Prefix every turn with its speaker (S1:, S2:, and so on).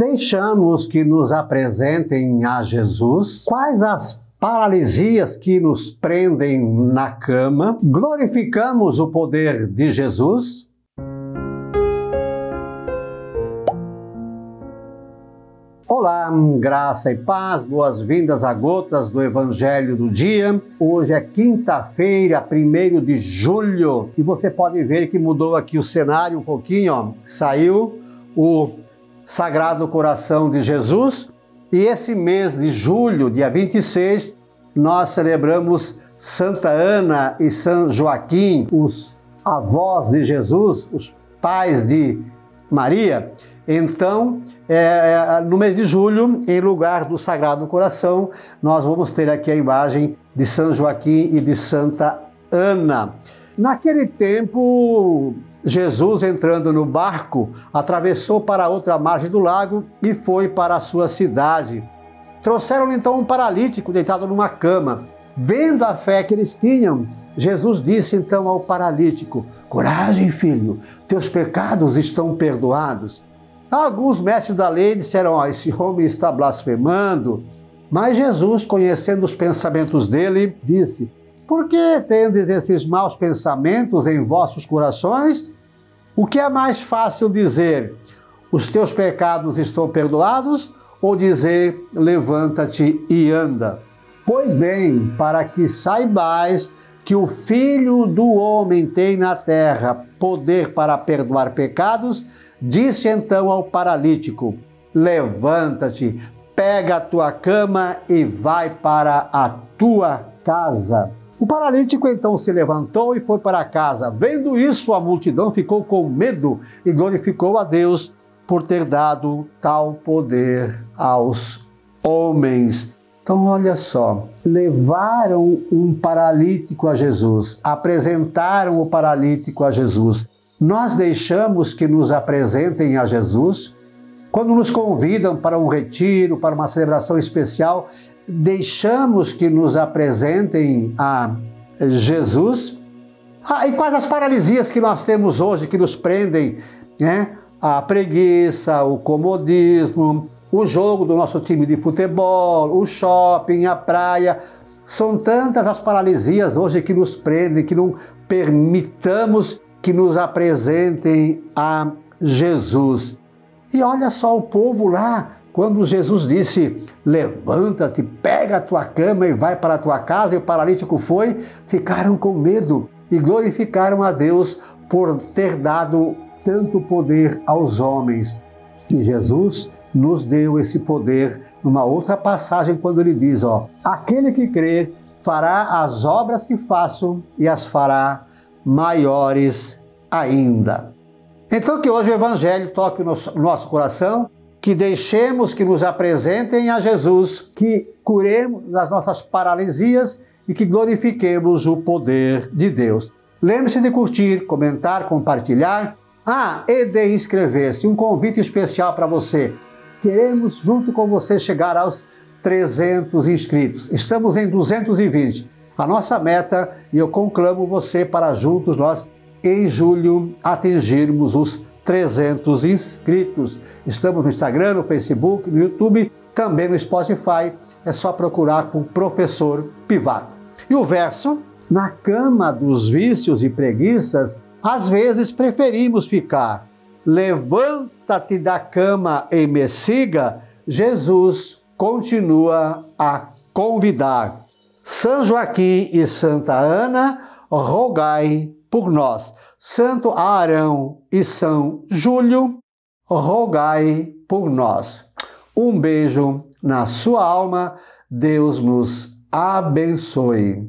S1: Deixamos que nos apresentem a Jesus quais as paralisias que nos prendem na cama. Glorificamos o poder de Jesus. Olá, graça e paz, boas-vindas a gotas do Evangelho do Dia. Hoje é quinta-feira, 1 de julho, e você pode ver que mudou aqui o cenário um pouquinho, ó. Saiu o Sagrado Coração de Jesus. E esse mês de julho, dia 26, nós celebramos Santa Ana e São Joaquim, os avós de Jesus, os pais de Maria. Então, é, é, no mês de julho, em lugar do Sagrado Coração, nós vamos ter aqui a imagem de São Joaquim e de Santa Ana. Naquele tempo, Jesus, entrando no barco, atravessou para a outra margem do lago e foi para a sua cidade. Trouxeram então um paralítico deitado numa cama. Vendo a fé que eles tinham, Jesus disse então ao paralítico: Coragem, filho, teus pecados estão perdoados. Alguns mestres da lei disseram: oh, Esse homem está blasfemando. Mas Jesus, conhecendo os pensamentos dele, disse: por que tendes esses maus pensamentos em vossos corações? O que é mais fácil dizer? Os teus pecados estão perdoados? Ou dizer, levanta-te e anda? Pois bem, para que saibais que o Filho do Homem tem na terra poder para perdoar pecados, disse então ao paralítico: Levanta-te, pega a tua cama e vai para a tua casa. O paralítico então se levantou e foi para casa. Vendo isso, a multidão ficou com medo e glorificou a Deus por ter dado tal poder aos homens. Então, olha só, levaram um paralítico a Jesus, apresentaram o paralítico a Jesus. Nós deixamos que nos apresentem a Jesus? Quando nos convidam para um retiro, para uma celebração especial, deixamos que nos apresentem a Jesus? Ah, e quais as paralisias que nós temos hoje que nos prendem? Né? A preguiça, o comodismo, o jogo do nosso time de futebol, o shopping, a praia. São tantas as paralisias hoje que nos prendem, que não permitamos que nos apresentem a Jesus. E olha só o povo lá, quando Jesus disse: Levanta-te, pega a tua cama e vai para a tua casa, e o paralítico foi, ficaram com medo e glorificaram a Deus por ter dado tanto poder aos homens. E Jesus nos deu esse poder numa outra passagem, quando ele diz: Ó, aquele que crer fará as obras que faço e as fará maiores ainda. Então, que hoje o Evangelho toque o nosso, nosso coração que deixemos que nos apresentem a Jesus, que curemos das nossas paralisias e que glorifiquemos o poder de Deus. Lembre-se de curtir, comentar, compartilhar. Ah, e de inscrever-se. Um convite especial para você. Queremos, junto com você, chegar aos 300 inscritos. Estamos em 220. A nossa meta, e eu conclamo você para juntos nós, em julho, atingirmos os 300 inscritos. Estamos no Instagram, no Facebook, no YouTube, também no Spotify. É só procurar por Professor Pivato. E o verso: Na cama dos vícios e preguiças, às vezes preferimos ficar. Levanta-te da cama e me siga. Jesus continua a convidar. São Joaquim e Santa Ana, rogai por nós. Santo Arão e São Júlio, rogai por nós. Um beijo na sua alma, Deus nos abençoe.